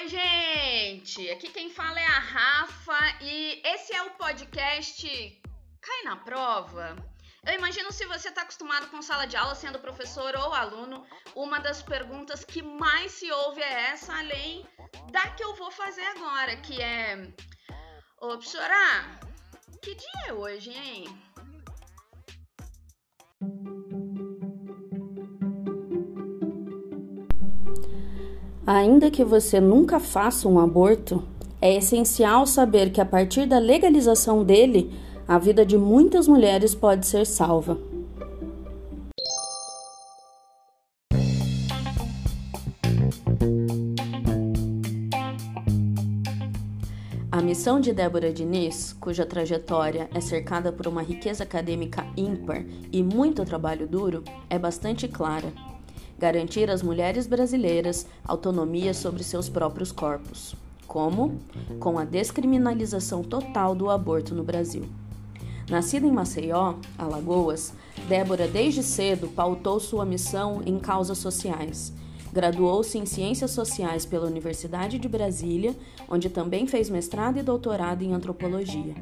Oi, gente! Aqui quem fala é a Rafa e esse é o podcast Cai na Prova. Eu imagino se você está acostumado com sala de aula, sendo professor ou aluno, uma das perguntas que mais se ouve é essa, além da que eu vou fazer agora, que é: Ô, professora, que dia é hoje, hein? Ainda que você nunca faça um aborto, é essencial saber que a partir da legalização dele, a vida de muitas mulheres pode ser salva. A missão de Débora Diniz, cuja trajetória é cercada por uma riqueza acadêmica ímpar e muito trabalho duro, é bastante clara garantir às mulheres brasileiras autonomia sobre seus próprios corpos. Como? Com a descriminalização total do aborto no Brasil. Nascida em Maceió, Alagoas, Débora desde cedo pautou sua missão em causas sociais. Graduou-se em Ciências Sociais pela Universidade de Brasília, onde também fez mestrado e doutorado em antropologia.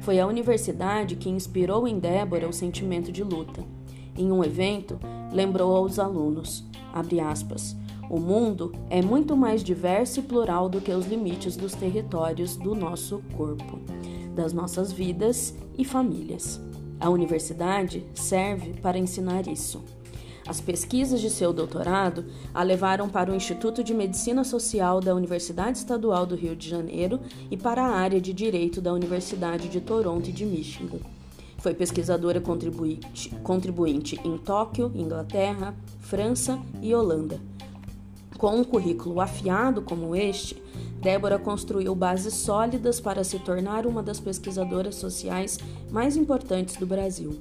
Foi a universidade que inspirou em Débora o sentimento de luta. Em um evento, lembrou aos alunos, aspas, o mundo é muito mais diverso e plural do que os limites dos territórios do nosso corpo, das nossas vidas e famílias. A universidade serve para ensinar isso. As pesquisas de seu doutorado a levaram para o Instituto de Medicina Social da Universidade Estadual do Rio de Janeiro e para a área de Direito da Universidade de Toronto e de Michigan. Foi pesquisadora contribuinte, contribuinte em Tóquio, Inglaterra, França e Holanda. Com um currículo afiado como este, Débora construiu bases sólidas para se tornar uma das pesquisadoras sociais mais importantes do Brasil.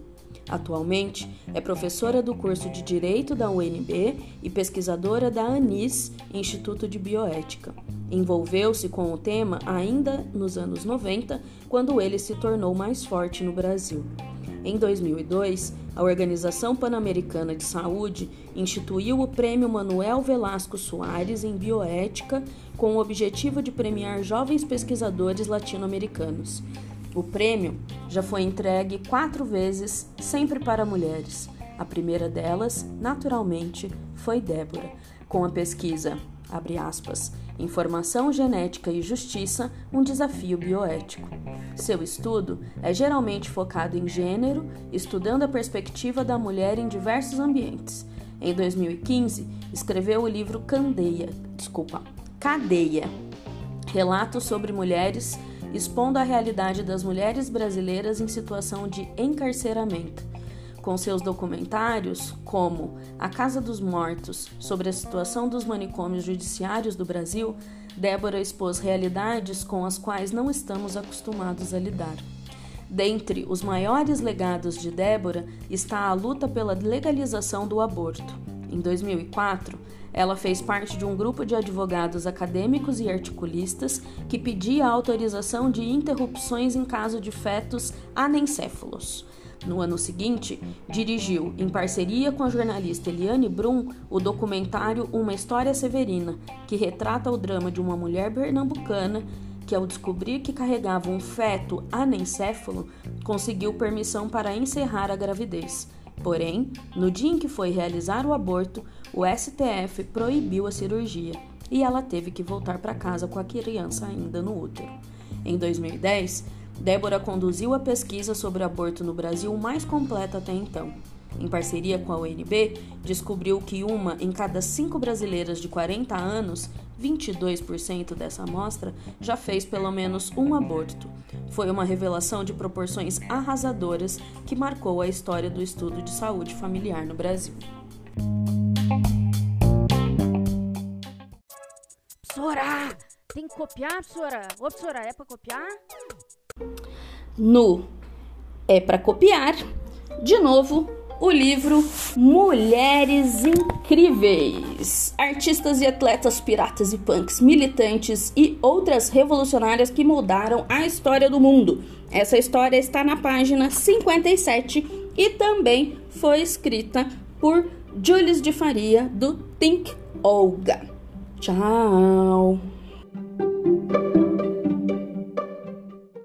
Atualmente, é professora do curso de Direito da UNB e pesquisadora da ANIS, Instituto de Bioética. Envolveu-se com o tema ainda nos anos 90, quando ele se tornou mais forte no Brasil. Em 2002, a Organização Pan-Americana de Saúde instituiu o Prêmio Manuel Velasco Soares em Bioética com o objetivo de premiar jovens pesquisadores latino-americanos. O prêmio já foi entregue quatro vezes, sempre para mulheres. A primeira delas, naturalmente, foi Débora, com a pesquisa, abre aspas, Informação Genética e Justiça, um desafio bioético. Seu estudo é geralmente focado em gênero, estudando a perspectiva da mulher em diversos ambientes. Em 2015, escreveu o livro Candeia, desculpa, Cadeia, relatos sobre mulheres expondo a realidade das mulheres brasileiras em situação de encarceramento, com seus documentários como A Casa dos Mortos, sobre a situação dos manicômios judiciários do Brasil, Débora expôs realidades com as quais não estamos acostumados a lidar. Dentre os maiores legados de Débora está a luta pela legalização do aborto. Em 2004, ela fez parte de um grupo de advogados acadêmicos e articulistas que pedia autorização de interrupções em caso de fetos anencéfalos. No ano seguinte, dirigiu, em parceria com a jornalista Eliane Brum, o documentário Uma História Severina, que retrata o drama de uma mulher pernambucana que, ao descobrir que carregava um feto anencéfalo, conseguiu permissão para encerrar a gravidez. Porém, no dia em que foi realizar o aborto, o STF proibiu a cirurgia e ela teve que voltar para casa com a criança ainda no útero. Em 2010, Débora conduziu a pesquisa sobre aborto no Brasil mais completa até então. Em parceria com a UNB, descobriu que uma em cada cinco brasileiras de 40 anos, 22% dessa amostra, já fez pelo menos um aborto. Foi uma revelação de proporções arrasadoras que marcou a história do estudo de saúde familiar no Brasil. Professora! Tem que copiar, professora? Ô, professora, é para copiar? No é para copiar. De novo, o livro Mulheres Incríveis: Artistas e atletas piratas e punks, militantes e outras revolucionárias que moldaram a história do mundo. Essa história está na página 57 e também foi escrita por Jules de Faria do Think Olga. Tchau.